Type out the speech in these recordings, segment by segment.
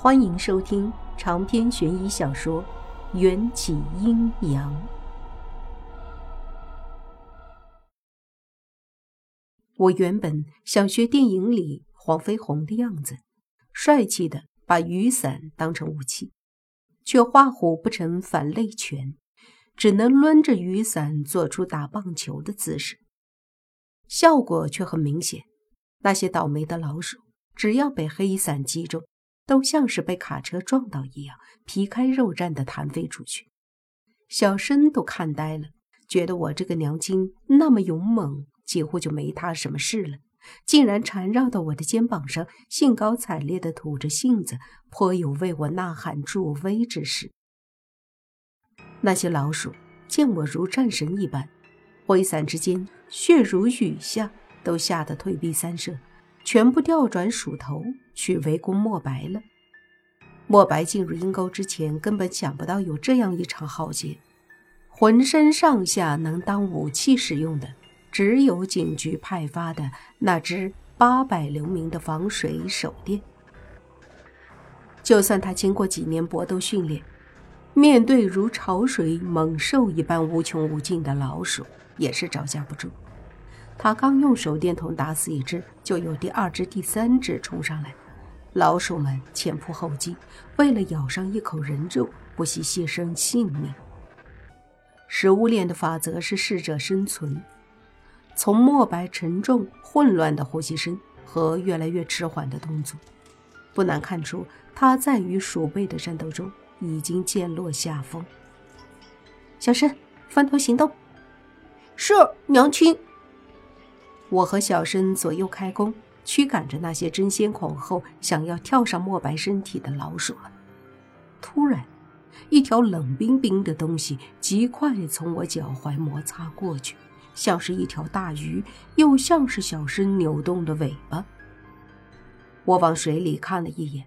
欢迎收听长篇悬疑小说《缘起阴阳》。我原本想学电影里黄飞鸿的样子，帅气的把雨伞当成武器，却画虎不成反类犬，只能抡着雨伞做出打棒球的姿势。效果却很明显，那些倒霉的老鼠，只要被黑伞击中。都像是被卡车撞到一样，皮开肉绽的弹飞出去。小申都看呆了，觉得我这个娘亲那么勇猛，几乎就没他什么事了，竟然缠绕到我的肩膀上，兴高采烈地吐着信子，颇有为我呐喊助威之势。那些老鼠见我如战神一般，挥伞之间血如雨下，都吓得退避三舍。全部调转鼠头去围攻莫白了。莫白进入阴沟之前，根本想不到有这样一场浩劫。浑身上下能当武器使用的，只有警局派发的那支八百流明的防水手电。就算他经过几年搏斗训练，面对如潮水猛兽一般无穷无尽的老鼠，也是招架不住。他刚用手电筒打死一只，就有第二只、第三只冲上来。老鼠们前仆后继，为了咬上一口人肉，不惜牺牲性命。食物链的法则是适者生存。从墨白沉重、混乱的呼吸声和越来越迟缓的动作，不难看出他在与鼠辈的战斗中已经渐落下风。小申，分头行动。是，娘亲。我和小申左右开弓，驱赶着那些争先恐后想要跳上墨白身体的老鼠们。突然，一条冷冰冰的东西极快从我脚踝摩擦过去，像是一条大鱼，又像是小申扭动的尾巴。我往水里看了一眼，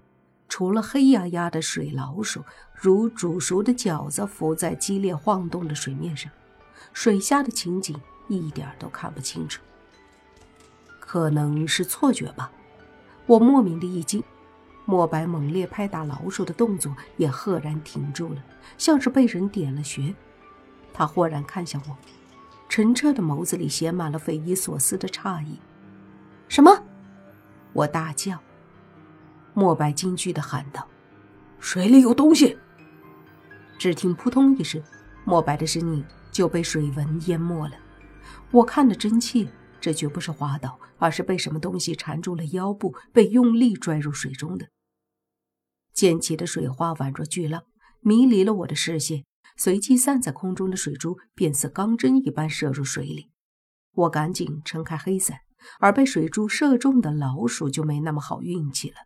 除了黑压压的水老鼠，如煮熟的饺子浮在激烈晃动的水面上，水下的情景一点都看不清楚。可能是错觉吧，我莫名的一惊，墨白猛烈拍打老鼠的动作也赫然停住了，像是被人点了穴。他豁然看向我，澄澈的眸子里写满了匪夷所思的诧异。什么？我大叫。墨白惊惧的喊道：“水里有东西！”只听扑通一声，墨白的身影就被水纹淹没了。我看得真切。这绝不是滑倒，而是被什么东西缠住了腰部，被用力拽入水中的。溅起的水花宛若巨浪，迷离了我的视线，随即散在空中的水珠便似钢针一般射入水里。我赶紧撑开黑伞，而被水珠射中的老鼠就没那么好运气了，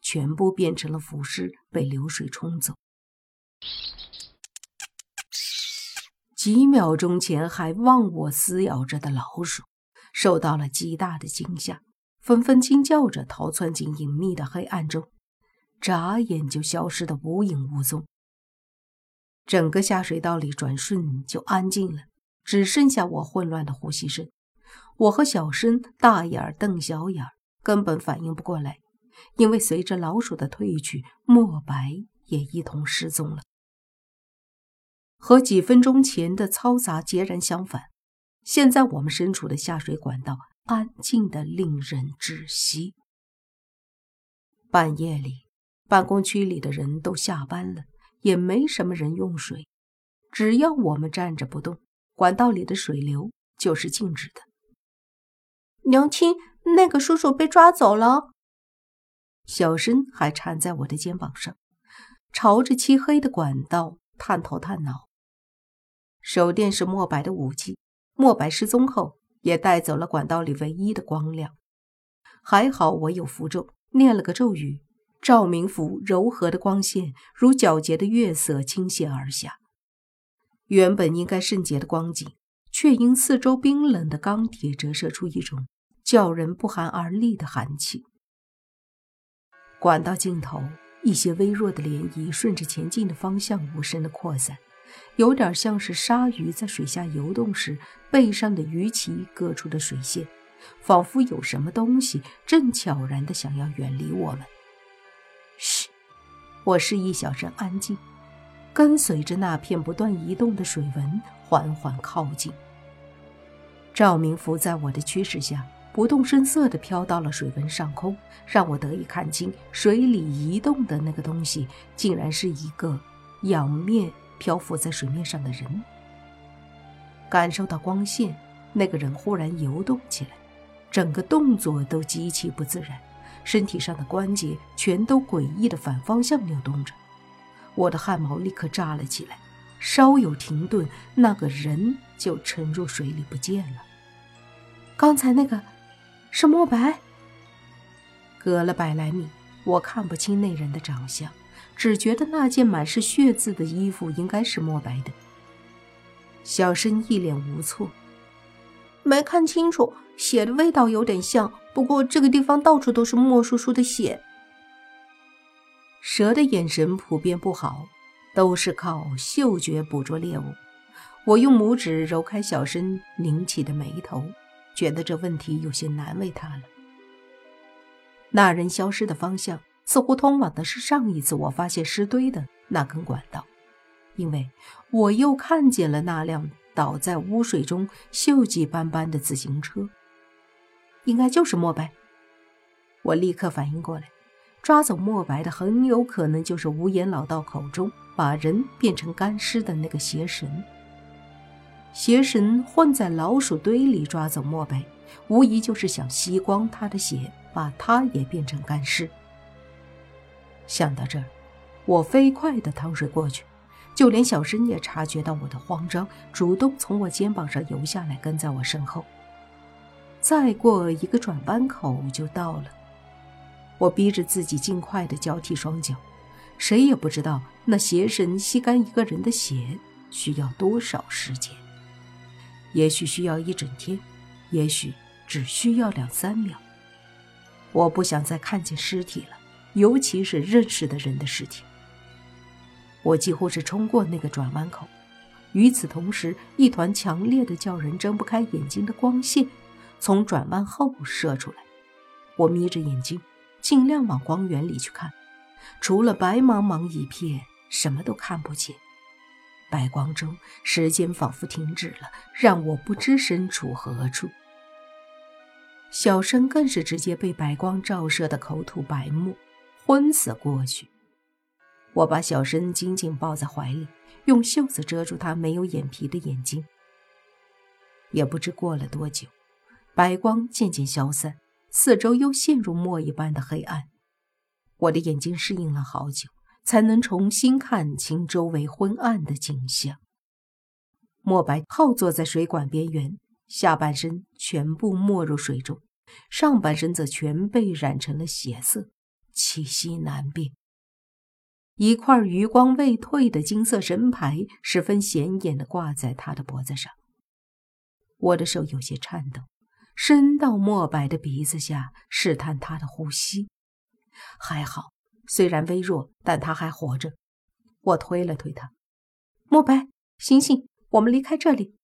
全部变成了浮尸，被流水冲走。几秒钟前还忘我撕咬着的老鼠。受到了极大的惊吓，纷纷惊叫着逃窜进隐秘的黑暗中，眨眼就消失得无影无踪。整个下水道里转瞬就安静了，只剩下我混乱的呼吸声。我和小申大眼儿瞪小眼儿，根本反应不过来，因为随着老鼠的退去，墨白也一同失踪了，和几分钟前的嘈杂截然相反。现在我们身处的下水管道安静的令人窒息。半夜里，办公区里的人都下班了，也没什么人用水。只要我们站着不动，管道里的水流就是静止的。娘亲，那个叔叔被抓走了。小申还缠在我的肩膀上，朝着漆黑的管道探头探脑。手电是墨白的武器。墨白失踪后，也带走了管道里唯一的光亮。还好我有符咒，念了个咒语，照明符柔和的光线如皎洁的月色倾泻而下。原本应该圣洁的光景，却因四周冰冷的钢铁折射出一种叫人不寒而栗的寒气。管道尽头，一些微弱的涟漪顺着前进的方向无声的扩散。有点像是鲨鱼在水下游动时背上的鱼鳍割出的水线，仿佛有什么东西正悄然的想要远离我们。嘘，我示意小声安静，跟随着那片不断移动的水纹缓缓靠近。赵明福在我的驱使下，不动声色地飘到了水纹上空，让我得以看清水里移动的那个东西，竟然是一个仰面漂浮在水面上的人。感受到光线，那个人忽然游动起来，整个动作都极其不自然，身体上的关节全都诡异的反方向扭动着。我的汗毛立刻炸了起来。稍有停顿，那个人就沉入水里不见了。刚才那个是莫白。隔了百来米，我看不清那人的长相，只觉得那件满是血渍的衣服应该是莫白的。小申一脸无措，没看清楚，血的味道有点像，不过这个地方到处都是莫叔叔的血。蛇的眼神普遍不好。都是靠嗅觉捕捉猎物。我用拇指揉开小申拧起的眉头，觉得这问题有些难为他了。那人消失的方向似乎通往的是上一次我发现尸堆的那根管道，因为我又看见了那辆倒在污水中锈迹斑斑的自行车，应该就是莫白。我立刻反应过来，抓走莫白的很有可能就是无言老道口中。把人变成干尸的那个邪神，邪神混在老鼠堆里抓走莫北，无疑就是想吸光他的血，把他也变成干尸。想到这儿，我飞快地趟水过去，就连小申也察觉到我的慌张，主动从我肩膀上游下来，跟在我身后。再过一个转弯口就到了，我逼着自己尽快地交替双脚。谁也不知道那邪神吸干一个人的血需要多少时间，也许需要一整天，也许只需要两三秒。我不想再看见尸体了，尤其是认识的人的尸体。我几乎是冲过那个转弯口，与此同时，一团强烈的、叫人睁不开眼睛的光线从转弯后射出来。我眯着眼睛，尽量往光源里去看。除了白茫茫一片，什么都看不见。白光中，时间仿佛停止了，让我不知身处何处。小生更是直接被白光照射的口吐白沫，昏死过去。我把小生紧紧抱在怀里，用袖子遮住他没有眼皮的眼睛。也不知过了多久，白光渐渐消散，四周又陷入墨一般的黑暗。我的眼睛适应了好久，才能重新看清周围昏暗的景象。莫白靠坐在水管边缘，下半身全部没入水中，上半身则全被染成了血色，气息难辨。一块余光未退的金色神牌十分显眼地挂在他的脖子上。我的手有些颤抖，伸到莫白的鼻子下，试探他的呼吸。还好，虽然微弱，但他还活着。我推了推他，莫白，醒醒，我们离开这里。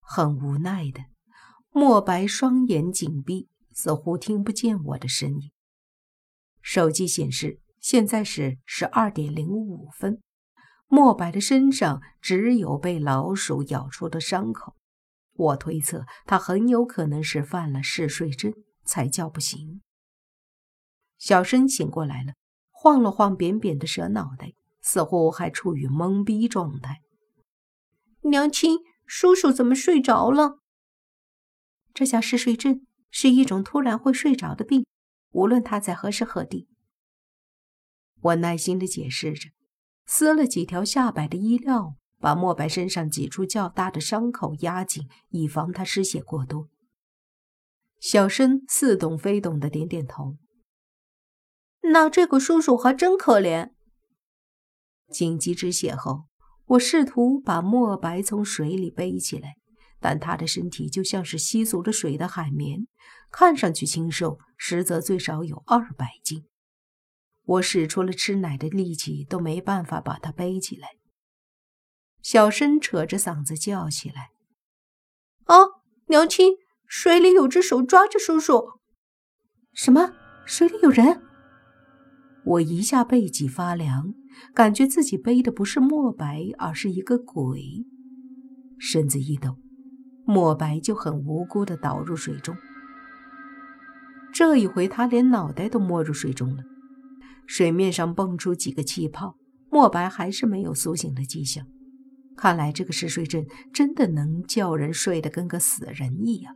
很无奈的，莫白双眼紧闭，似乎听不见我的声音。手机显示现在是十二点零五分。莫白的身上只有被老鼠咬出的伤口，我推测他很有可能是犯了嗜睡症才叫不醒。小申醒过来了，晃了晃扁扁的蛇脑袋，似乎还处于懵逼状态。娘亲，叔叔怎么睡着了？这叫嗜睡症，是一种突然会睡着的病，无论他在何时何地。我耐心地解释着，撕了几条下摆的衣料，把莫白身上几处较大的伤口压紧，以防他失血过多。小申似懂非懂的点点头。那这个叔叔还真可怜。紧急止血后，我试图把墨白从水里背起来，但他的身体就像是吸足了水的海绵，看上去清瘦，实则最少有二百斤。我使出了吃奶的力气，都没办法把他背起来。小申扯着嗓子叫起来：“啊，娘亲，水里有只手抓着叔叔！什么？水里有人？”我一下背脊发凉，感觉自己背的不是墨白，而是一个鬼。身子一抖，墨白就很无辜地倒入水中。这一回，他连脑袋都没入水中了。水面上蹦出几个气泡，墨白还是没有苏醒的迹象。看来这个嗜睡阵真的能叫人睡得跟个死人一样。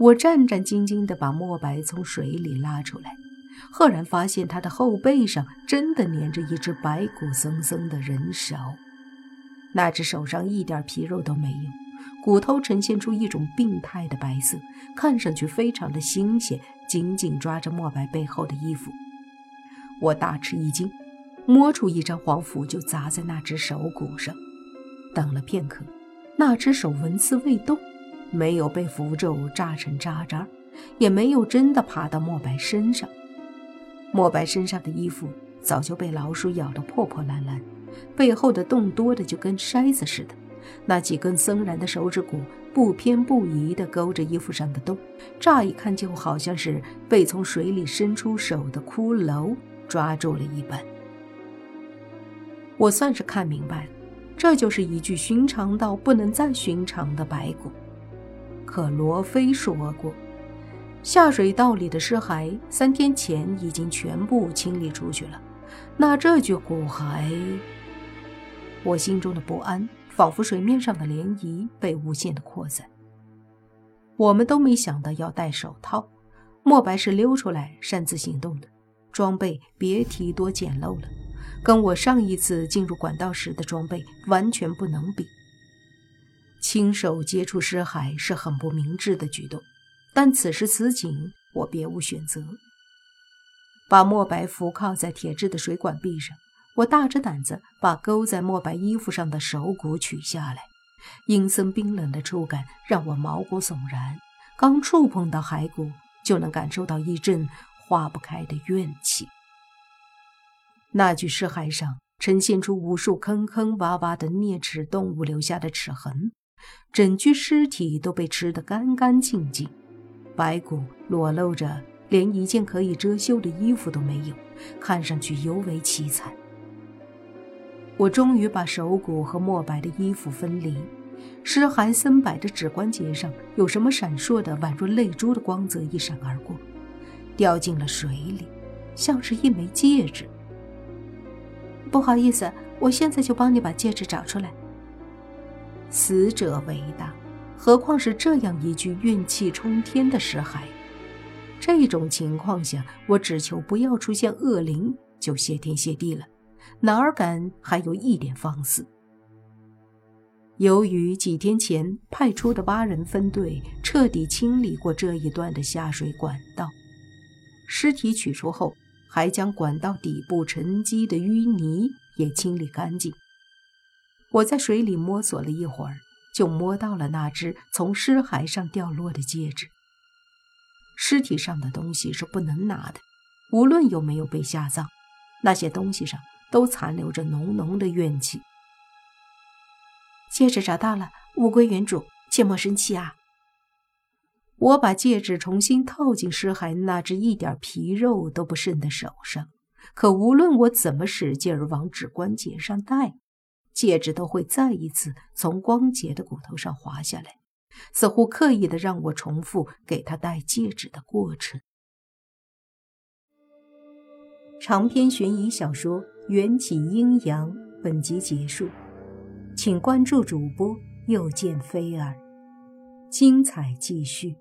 我战战兢兢地把墨白从水里拉出来，赫然发现他的后背上真的粘着一只白骨森森的人手。那只手上一点皮肉都没有，骨头呈现出一种病态的白色，看上去非常的新鲜，紧紧抓着墨白背后的衣服。我大吃一惊，摸出一张黄符就砸在那只手骨上。等了片刻，那只手纹丝未动，没有被符咒炸成渣渣，也没有真的爬到墨白身上。墨白身上的衣服早就被老鼠咬得破破烂烂。背后的洞多的就跟筛子似的，那几根森然的手指骨不偏不倚地勾着衣服上的洞，乍一看就好像是被从水里伸出手的骷髅抓住了一般。我算是看明白了，这就是一具寻常到不能再寻常的白骨。可罗非说过，下水道里的尸骸三天前已经全部清理出去了，那这具骨骸……我心中的不安，仿佛水面上的涟漪被无限的扩散。我们都没想到要戴手套，莫白是溜出来擅自行动的，装备别提多简陋了，跟我上一次进入管道时的装备完全不能比。亲手接触尸骸是很不明智的举动，但此时此景，我别无选择，把墨白扶靠在铁质的水管壁上。我大着胆子把勾在墨白衣服上的手骨取下来，阴森冰冷的触感让我毛骨悚然。刚触碰到骸骨，就能感受到一阵化不开的怨气。那具尸骸上呈现出无数坑坑洼洼的啮齿动物留下的齿痕，整具尸体都被吃得干干净净，白骨裸露着，连一件可以遮羞的衣服都没有，看上去尤为凄惨。我终于把手骨和墨白的衣服分离，尸骸森白的指关节上有什么闪烁的宛若泪珠的光泽一闪而过，掉进了水里，像是一枚戒指。不好意思，我现在就帮你把戒指找出来。死者为大，何况是这样一具怨气冲天的尸骸？这种情况下，我只求不要出现恶灵，就谢天谢地了。哪儿敢还有一点放肆？由于几天前派出的八人分队彻底清理过这一段的下水管道，尸体取出后，还将管道底部沉积的淤泥也清理干净。我在水里摸索了一会儿，就摸到了那只从尸骸上掉落的戒指。尸体上的东西是不能拿的，无论有没有被下葬，那些东西上。都残留着浓浓的怨气。戒指找到了，物归原主，切莫生气啊！我把戒指重新套进尸骸那只一点皮肉都不剩的手上，可无论我怎么使劲往指关节上戴，戒指都会再一次从光洁的骨头上滑下来，似乎刻意的让我重复给他戴戒指的过程。长篇悬疑小说。缘起阴阳，本集结束，请关注主播，又见菲儿，精彩继续。